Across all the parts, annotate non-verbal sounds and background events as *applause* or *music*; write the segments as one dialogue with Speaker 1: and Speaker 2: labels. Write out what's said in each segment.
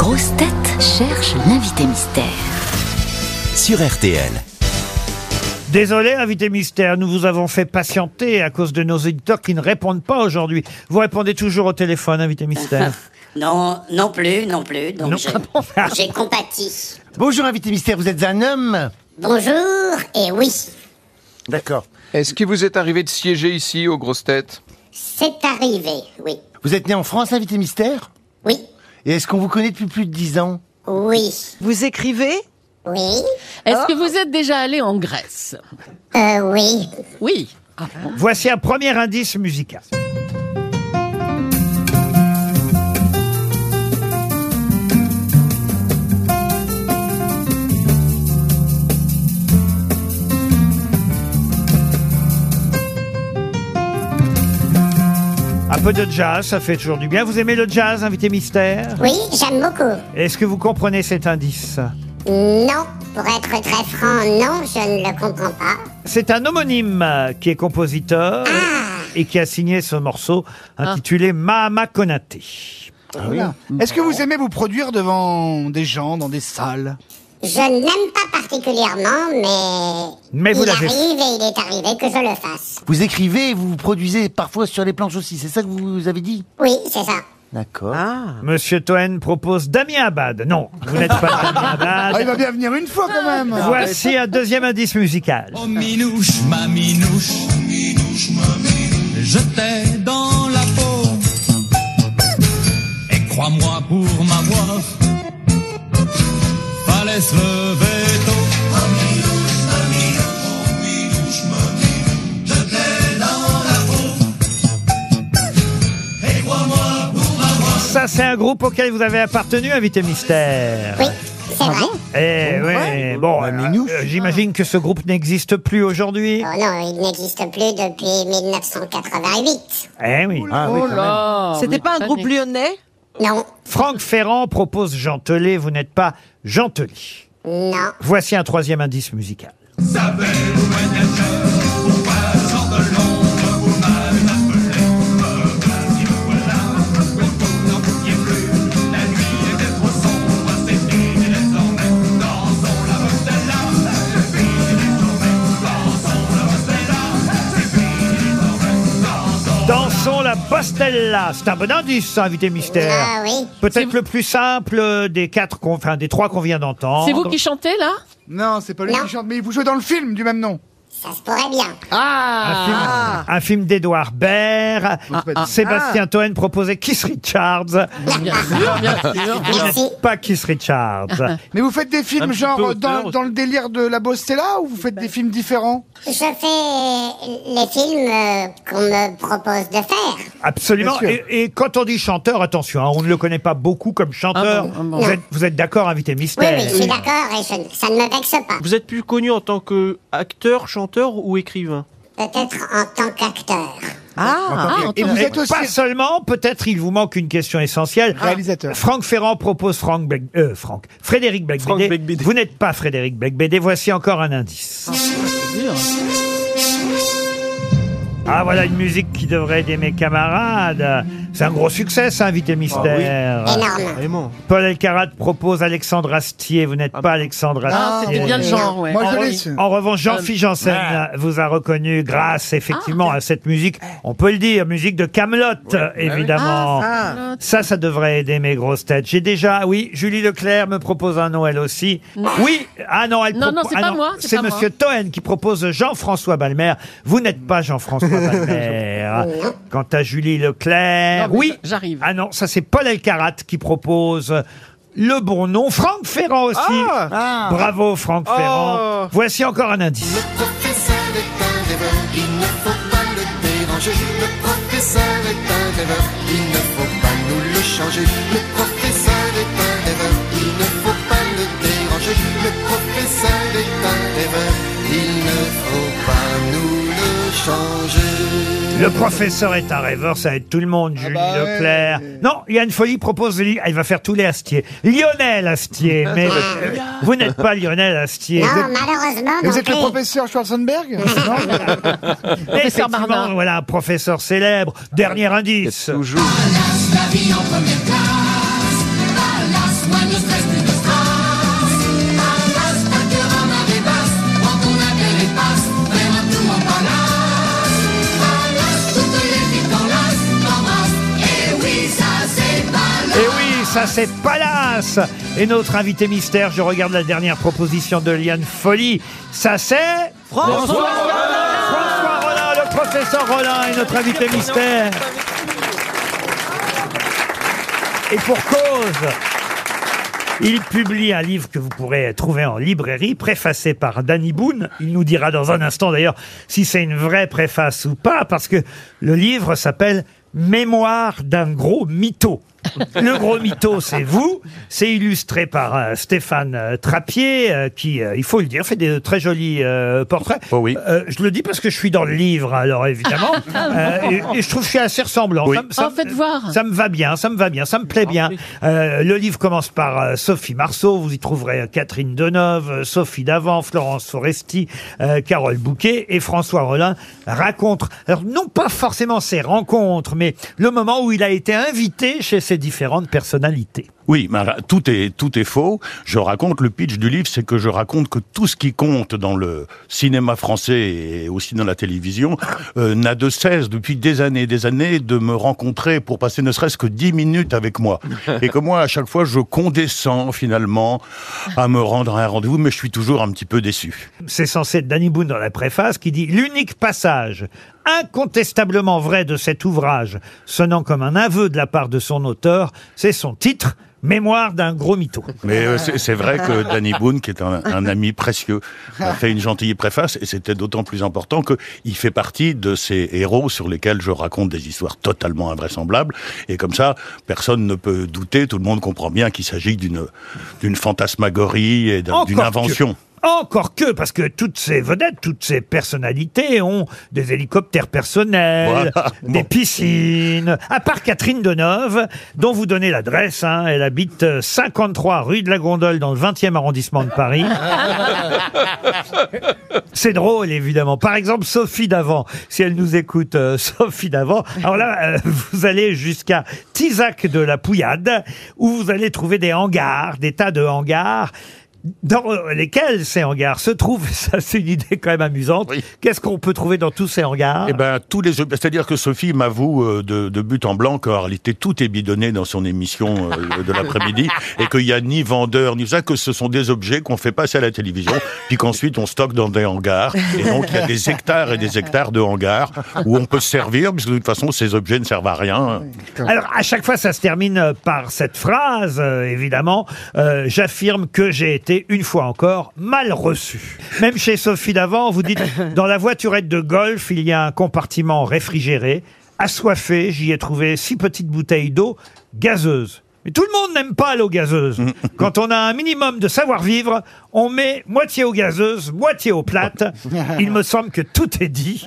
Speaker 1: grosses têtes cherchent l'invité mystère.
Speaker 2: sur RTL.
Speaker 3: Désolé, invité mystère, nous vous avons fait patienter à cause de nos éditeurs qui ne répondent pas aujourd'hui. Vous répondez toujours au téléphone, invité mystère. *laughs*
Speaker 4: Non, non plus, non plus. Donc
Speaker 3: Non.
Speaker 4: je- j'ai *laughs* compati.
Speaker 5: Bonjour invité mystère, vous êtes un homme
Speaker 4: Bonjour et oui,
Speaker 5: D'accord.
Speaker 6: Est-ce qu'il vous est arrivé de siéger ici aux grosses têtes?
Speaker 4: C'est arrivé. Oui,
Speaker 5: Vous êtes né en France, invité mystère?
Speaker 4: Oui,
Speaker 5: Et est-ce qu'on vous connaît depuis plus de 10 ans?
Speaker 4: Oui,
Speaker 7: Vous écrivez?
Speaker 4: Oui,
Speaker 8: Est-ce que vous êtes déjà allé en Grèce?
Speaker 4: Euh, oui.
Speaker 8: Oui.
Speaker 3: Voici un premier indice musical. Peu de jazz, ça fait toujours du bien. Vous aimez le jazz, invité mystère
Speaker 4: Oui, j'aime beaucoup.
Speaker 3: Est-ce que vous comprenez cet indice
Speaker 4: Non, pour être très franc, non, je ne le comprends pas.
Speaker 3: C'est un homonyme qui est compositeur et qui a signé ce morceau intitulé Mahama Konaté.
Speaker 9: Est-ce que vous aimez vous produire devant des gens, dans des salles?
Speaker 4: Je n'aime pas particulièrement, mais,
Speaker 3: Mais vous
Speaker 4: il
Speaker 3: l'avez
Speaker 4: arrive et il est arrivé que je le fasse.
Speaker 5: Vous écrivez et vous vous produisez parfois sur les planches aussi, c'est ça que vous avez dit?
Speaker 4: Oui, c'est ça.
Speaker 5: D'accord.
Speaker 3: Monsieur Toen propose Damien Abad. Non, vous n'êtes pas Damien *laughs*
Speaker 9: Ah, il
Speaker 3: Abad.
Speaker 9: va bien venir une fois quand même
Speaker 3: Voici un deuxième indice musical.
Speaker 10: Oh minouche, ma minouche, je t'ai dans la peau. Et crois-moi pour m'avoir, fallait se lever tôt. Oh minouche, ma minouche, oh minouche, ma minouche, je t'ai dans la peau. Et crois-moi pour m'avoir.
Speaker 3: Ça, c'est un groupe auquel vous avez appartenu, invité mystère.
Speaker 4: Oui, c'est vrai.
Speaker 3: Eh oui, bon, euh, euh, j'imagine que ce groupe n'existe plus aujourd'hui.
Speaker 4: Oh non, il n'existe plus depuis 1988.
Speaker 3: Eh oui.
Speaker 8: oh là
Speaker 7: C'était
Speaker 8: oui,
Speaker 7: pas un groupe lyonnais?
Speaker 4: Non,
Speaker 3: Franck Ferrand propose Jean Telet, vous n'êtes pas Jean Telet.
Speaker 4: non.
Speaker 3: Voici un troisième indice musical.
Speaker 10: C'est
Speaker 3: un bon indice, ça, invité mystère.
Speaker 4: Ah oui.
Speaker 3: Peut-être le plus simple des quatre, qu'on- enfin des trois qu'on vient d'entendre.
Speaker 8: C'est vous qui chantez là?
Speaker 9: Non, c'est pas lui
Speaker 4: Non.
Speaker 9: qui chante, mais vous jouez dans le film du même nom.
Speaker 4: Ça se pourrait bien.
Speaker 3: Un film, un film d'Edouard Baird. Sébastien Toen proposait Kiss Richards.
Speaker 8: Bien sûr, bien sûr. *laughs*
Speaker 4: Merci.
Speaker 3: Pas Kiss Richards.
Speaker 9: Mais vous faites des films genre dans, dans le délire de la Bostella ou vous faites des films différents?
Speaker 4: Je fais les films euh, qu'on me propose de faire.
Speaker 3: Absolument.
Speaker 9: Bien sûr.
Speaker 3: Et, et quand on dit chanteur, attention, hein, on ne le connaît pas beaucoup comme chanteur.
Speaker 8: Ah bon, ah bon.
Speaker 3: Vous êtes, vous êtes d'accord, invité
Speaker 4: Oui,
Speaker 3: mystère
Speaker 4: oui, je suis d'accord et je- ça ne me vexe pas.
Speaker 11: Vous êtes plus connu en tant que acteur, chanteur ou écrivain
Speaker 4: Peut-être en tant qu'acteur.
Speaker 7: Ah,
Speaker 9: Et vous
Speaker 3: Et
Speaker 9: êtes aussi
Speaker 3: pas seulement, peut-être il vous manque une question essentielle.
Speaker 9: réalisateur.
Speaker 3: Franck Ferrand propose Franck euh, Franck. Frédéric. Becbédé. Vous n'êtes pas Frédéric Becbédé. Voici encore un indice. Ah, voilà une musique qui devrait aider mes camarades. C'est un gros succès, ça, Invité Mystère.
Speaker 4: Énorme.
Speaker 11: Vraiment
Speaker 3: Paul Elkarat propose Alexandre Astier. Vous n'êtes pas Alexandre Astier.
Speaker 8: Ah, c'était bien le genre, ouais.
Speaker 9: Moi
Speaker 3: En,
Speaker 9: je
Speaker 3: re-
Speaker 9: laisse.
Speaker 3: en revanche, Jean-Philippe Janssen vous a reconnu grâce effectivement à cette musique. On peut le dire, musique de Camelot, évidemment.
Speaker 7: Ah,
Speaker 3: Ça, ça devrait aider mes grosses têtes. J'ai déjà, oui, Julie Leclerc me propose un nom elle aussi. Oui, ah non, elle
Speaker 8: Non, non,
Speaker 3: propo-
Speaker 8: c'est
Speaker 3: ah
Speaker 8: pas moi, c'est.
Speaker 3: Monsieur Toen qui propose Jean-François Balmer. Vous n'êtes pas Jean-François Balmer. Quant à Julie Leclerc,
Speaker 8: Non, mais
Speaker 3: oui.
Speaker 8: j'arrive.
Speaker 3: Ah non, ça c'est Paul Elkarat qui propose le bon nom. Franck Ferrand aussi.
Speaker 11: Ah
Speaker 3: Bravo Franck
Speaker 11: Oh.
Speaker 3: Ferrand. Voici encore un indice.
Speaker 10: professeur est un rêveur, il ne faut pas le déranger. Le professeur est un rêveur, il ne faut pas nous le changer. Le professeur est un rêveur, il ne faut pas le déranger. Le professeur est un rêveur, il ne faut pas nous le changer.
Speaker 3: Le professeur est un rêveur, ça aide tout le monde, Julie
Speaker 9: bah ouais.
Speaker 3: Leclerc. Non, Yann Folie propose, ah, il va faire tous les Astier. Lionel Astier, *laughs* mais euh, vous n'êtes pas Lionel Astier.
Speaker 4: Non,
Speaker 3: Vous êtes-
Speaker 4: malheureusement, non
Speaker 9: vous êtes le
Speaker 4: plus.
Speaker 9: professeur Schwarzenberg *laughs* Non
Speaker 3: Effectivement,
Speaker 8: Barnard.
Speaker 3: voilà, un professeur célèbre. Dernier indice.
Speaker 6: Toujours.
Speaker 10: La vie en première classe,
Speaker 3: ça c'est Palace. Et notre invité mystère, je regarde la dernière proposition de Liane Folly. Ça c'est
Speaker 10: François
Speaker 3: François Rollin, le professeur Rollin est notre invité mystère. Et pour cause. Il publie un livre que vous pourrez trouver en librairie, préfacé par Danny Boone. Il nous dira dans un instant d'ailleurs si c'est une vraie préface ou pas, parce que le livre s'appelle Mémoire d'un gros mytho. *laughs* Le gros mytho, c'est vous. C'est illustré par euh, Stéphane euh, Trappier, euh, qui, euh, il faut le dire, fait des très jolis euh, portraits.
Speaker 12: oui.
Speaker 3: Euh, je le dis parce que je suis dans le livre, alors évidemment. *laughs* Euh, et, et je trouve que je suis assez ressemblant.
Speaker 12: Oui.
Speaker 3: Ça, me- ça
Speaker 8: Oh,
Speaker 3: me-
Speaker 8: faites voir.
Speaker 3: ça me va bien, ça me va bien, ça me plaît bien. Euh, le livre commence par euh, Sophie Marceau, vous y trouverez euh, Catherine Deneuve, euh, Sophie Davant, Florence Foresti, euh, Carole Bouquet et François Rollin racontent, alors non pas forcément ses rencontres, mais le moment où il a été invité chez ces différentes personnalités.
Speaker 12: Oui, mais tout est tout est faux. Je raconte le pitch du livre, c'est que je raconte que tout ce qui compte dans le cinéma français et aussi dans la télévision *laughs* euh, n'a de cesse depuis des années et des années de me rencontrer pour passer ne serait-ce que dix minutes avec moi. *laughs* Et que moi, à chaque fois, je condescends finalement à me rendre à un rendez-vous, mais je suis toujours un petit peu déçu.
Speaker 3: C'est censé être Danny Boone dans la préface qui dit l'unique passage incontestablement vrai de cet ouvrage, sonnant comme un aveu de la part de son auteur, c'est son titre, Mémoire d'un gros mytho.
Speaker 12: Mais euh, c'est c'est vrai que Danny Boone, qui est un, un ami précieux, a *laughs* fait une gentille préface, et c'était d'autant plus important qu'il fait partie de ces héros sur lesquels je raconte des histoires totalement invraisemblables, et comme ça, personne ne peut douter, tout le monde comprend bien qu'il s'agit d'une d'une fantasmagorie et d'un- d'une
Speaker 3: que-
Speaker 12: invention.
Speaker 3: Encore que, parce que toutes ces vedettes, toutes ces personnalités ont des hélicoptères personnels,
Speaker 12: Voilà.
Speaker 3: des piscines. À part Catherine Deneuve, dont vous donnez l'adresse, hein, elle habite euh, 53 rue de la Gondole dans le 20e arrondissement de Paris. *laughs* C'est drôle, évidemment. Par exemple, Sophie Davant, si elle nous écoute, euh, *laughs* Sophie Davant. Alors là, euh, vous allez jusqu'à Tisac de la Pouillade, où vous allez trouver des hangars, des tas de hangars dans lesquels ces hangars se trouvent. *laughs* Ça, c'est une idée quand même amusante. Qu'est-ce qu'on peut trouver dans tous ces hangars?
Speaker 12: Eh ben, tous les, objets- c'est-à-dire que Sophie m'avoue euh, de, de but en blanc qu'en réalité tout est bidonné dans son émission euh, *laughs* de l'après-midi et qu'il n'y a ni vendeur ni ça, que ce sont des objets qu'on fait passer à la télévision, *laughs* puis qu'ensuite on stocke dans des hangars. Et donc il y a des hectares et des hectares de hangars où on peut se servir, puisque de toute façon ces objets ne servent à rien.
Speaker 3: Alors, à chaque fois, ça se termine par cette phrase, euh, évidemment. Euh, J'affirme que j'ai été, une fois encore, mal reçu. Même chez Sophie Davant, vous dites, *laughs* dans la voiturette de golf, il y a un compartiment réfrigéré. Assoiffé, j'y ai trouvé six petites bouteilles d'eau gazeuse. Mais tout le monde n'aime pas l'eau gazeuse. *laughs* Quand on a un minimum de savoir-vivre, on met moitié eau gazeuse, moitié eau plate. *laughs* Il me semble que tout est dit.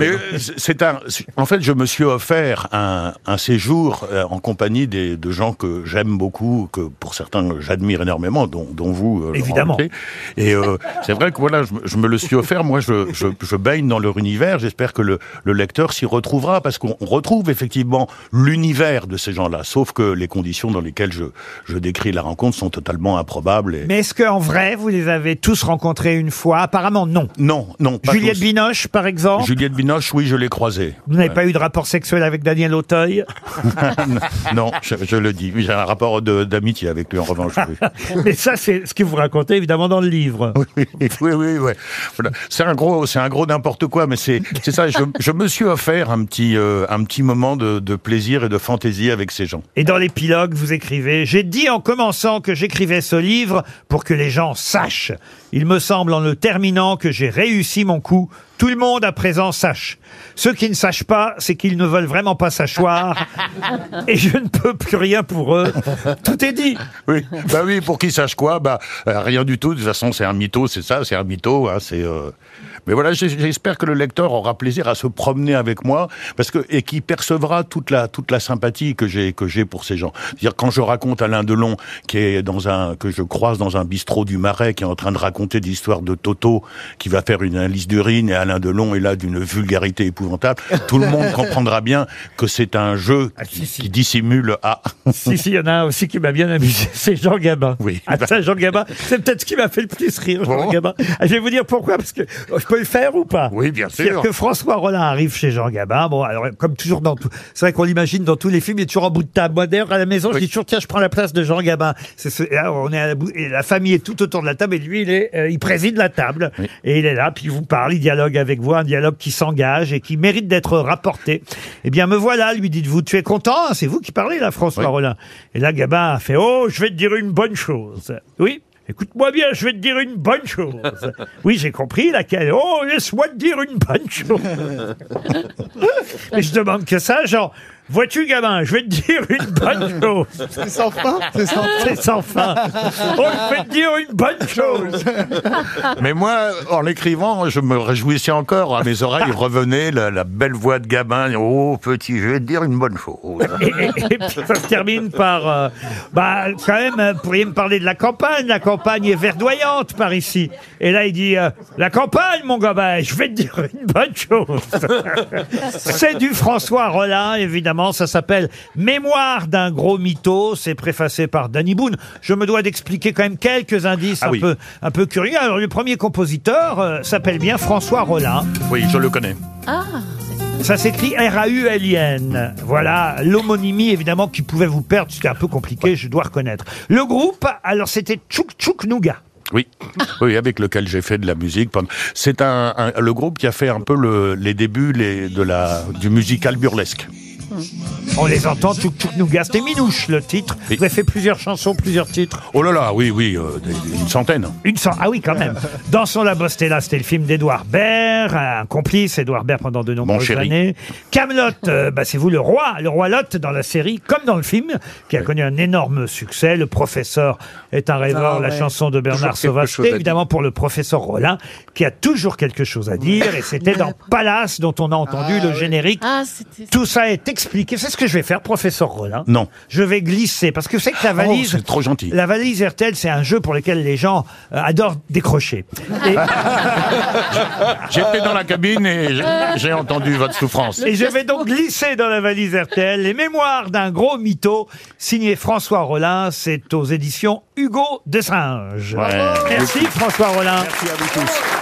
Speaker 12: Mais euh, c'est un. En fait, je me suis offert un, un séjour euh, en compagnie des, de gens que j'aime beaucoup, que pour certains j'admire énormément, dont, dont vous. euh, Laurent
Speaker 3: Évidemment.
Speaker 12: Ruquier. Et euh, c'est vrai que voilà, je, me- je me le suis offert. Moi, je, je, je baigne dans leur univers. J'espère que le, le lecteur s'y retrouvera, parce qu'on on retrouve effectivement l'univers de ces gens-là, sauf que les conditions dans lesquelles je, je décris la rencontre sont totalement improbables. Et...
Speaker 3: Mais est-ce qu'en vrai, vous les avez tous rencontrés une fois? Apparemment, non.
Speaker 12: Non, non. Pas
Speaker 3: Juliette
Speaker 12: tous.
Speaker 3: Binoche, par exemple?
Speaker 12: Juliette Binoche, oui, je l'ai croisée.
Speaker 3: Vous n'avez pas eu de rapport sexuel avec Daniel Auteuil? *laughs* *laughs*
Speaker 12: Non, je, je le dis. J'ai un rapport d'amitié avec lui, en revanche. oui. *laughs*
Speaker 3: Mais ça, c'est ce que vous racontez évidemment dans le livre.
Speaker 12: oui, oui, oui. ouais. Voilà. C'est un gros, c'est un gros n'importe quoi, mais c'est, c'est ça. Je, je me suis offert un petit, euh, un petit moment de, de plaisir et de fantaisie avec ces gens.
Speaker 3: Et dans l'épilogue, vous écrivez J'ai dit en commençant que j'écrivais ce livre pour que les gens sachent. Il me semble en le terminant que j'ai réussi mon coup. Tout le monde à présent sache. Ceux qui ne sachent pas, c'est qu'ils ne veulent vraiment pas s'asseoir. *laughs* Et je ne peux plus rien pour eux. Tout est dit.
Speaker 12: Oui, bah oui, pour qui sache quoi, bah euh, rien du tout. De toute façon, c'est un mytho, c'est ça, c'est un mytho. Hein, c'est. euh, Mais voilà, j'ai- j'espère que le lecteur aura plaisir à se promener avec moi, parce que et qui percevra toute la toute la sympathie que j'ai que j'ai pour ces gens. C'est-à-dire quand je raconte Alain Delon, qui est dans un que je croise dans un bistrot du Marais, qui est en train de raconter des histoires de Toto, qui va faire une analyse d'urine, et Alain Alain Delon est là d'une vulgarité épouvantable. Tout le monde comprendra bien que c'est un jeu qui, qui dissimule à.
Speaker 3: Si, si, il y en a un aussi qui m'a bien amusé, *laughs* c'est Jean Gabin.
Speaker 12: Oui.
Speaker 3: Ah, ça, Jean Gabin, c'est peut-être ce qui m'a fait le plus rire, Jean
Speaker 12: Bon.
Speaker 3: Gabin. Ah, Je vais vous dire pourquoi, parce que oh, je peux le faire ou pas?
Speaker 12: Oui, bien sûr.
Speaker 3: que François Rollin arrive chez Jean Gabin. Bon, alors, comme toujours dans tout, c'est vrai qu'on l'imagine dans tous les films, il est toujours en bout de table. Moi, d'ailleurs, à la maison, je dis toujours, tiens, je prends la place de Jean Gabin. C'est ce- on est à la, bou- et la famille est tout autour de la table et lui, il est, euh, il préside la table. Et il est là, puis il vous parle, il dialogue avec vous, un dialogue qui s'engage et qui mérite d'être rapporté. Eh bien, me voilà, lui dites-vous, tu es content? C'est vous qui parlez, là, François
Speaker 12: Oui.
Speaker 3: Rollin. Et là, Gabin a fait, oh, je vais te dire une bonne chose. Oui? Écoute-moi bien, je vais te dire une bonne chose. Oui, j'ai compris laquelle. Oh, laisse-moi te dire une bonne chose. *laughs* Mais je demande que ça, genre, vois-tu, gamin, je vais te dire une bonne *laughs* chose.
Speaker 9: C'est sans fin? C'est sans fin?
Speaker 3: C'est sans fin. Oh, je vais te dire une bonne chose. *laughs*
Speaker 12: Mais moi, en l'écrivant, je me réjouissais encore. À mes oreilles *laughs* revenait la, la belle voix de Gabin. Oh, petit, je vais te dire une bonne chose.
Speaker 3: Et, et- et puis ça se termine par, euh, bah, quand même, euh, pourriez me parler de la campagne. La campagne est verdoyante par ici. Et là, il dit, euh, la campagne, mon gamin, je vais te dire une bonne chose. C'est du François Rollin, évidemment. Ça s'appelle Mémoire d'un gros mytho. C'est préfacé par Danny Boone. Je me dois d'expliquer quand même quelques indices
Speaker 12: Ah
Speaker 3: un
Speaker 12: oui.
Speaker 3: peu, un peu curieux. Alors, le premier compositeur euh, s'appelle bien François Rollin.
Speaker 12: Oui, je le connais.
Speaker 8: Ah,
Speaker 3: Ça s'écrit R-A-U-L-I-N. Voilà, l'homonymie évidemment qui pouvait vous perdre, c'était un peu compliqué, je dois reconnaître. Le groupe, alors c'était Tchouk Tchouk Nougat.
Speaker 12: Oui, oui, avec lequel j'ai fait de la musique. pendant- C'est un, un- le groupe qui a fait un peu le- les débuts les, de la, du musical burlesque.
Speaker 3: On les entend, Tchouk Tchouk Nougat. C'était Minouche le titre. Vous avez fait plusieurs chansons, plusieurs titres.
Speaker 12: Oh là là, oui, oui, euh, des- une centaine.
Speaker 3: Une cent... Ah oui, quand même. *laughs* Dans son La Bostella, c'était le film d'Edouard Baird, un complice, Edouard Baird pendant de nombreuses
Speaker 12: chéri.
Speaker 3: années. Camelot, euh, bah, c'est vous le roi, le roi Lot dans la série, comme dans le film, qui a connu un énorme succès. Le professeur est un rêveur,
Speaker 9: Ah
Speaker 3: la
Speaker 9: ouais.
Speaker 3: chanson de Bernard
Speaker 6: Toujours quelque
Speaker 3: Sauvage.
Speaker 6: chose à
Speaker 3: C'était
Speaker 6: dire.
Speaker 3: évidemment pour le professeur Rollin, qui a toujours quelque chose à dire, et c'était dans Palace dont on a entendu
Speaker 9: Ah
Speaker 3: le générique.
Speaker 8: ah c'était.
Speaker 3: Tout ça est expliqué. C'est ce que je vais faire, professeur Rollin.
Speaker 12: Non.
Speaker 3: Je vais glisser, parce que c'est que la
Speaker 12: Oh,
Speaker 3: valise...
Speaker 12: c'est trop gentil.
Speaker 3: La valise RTL, c'est un jeu pour lequel les gens euh, adorent décrocher. Et, *laughs*
Speaker 12: J'étais dans la cabine et j'ai- j'ai entendu votre souffrance.
Speaker 3: et je vais donc glisser dans la valise RTL les mémoires d'un gros mytho signé François Rollin. C'est aux éditions Hugo de Singe.
Speaker 12: Ouais.
Speaker 3: Merci François Rollin.
Speaker 12: Merci à vous tous.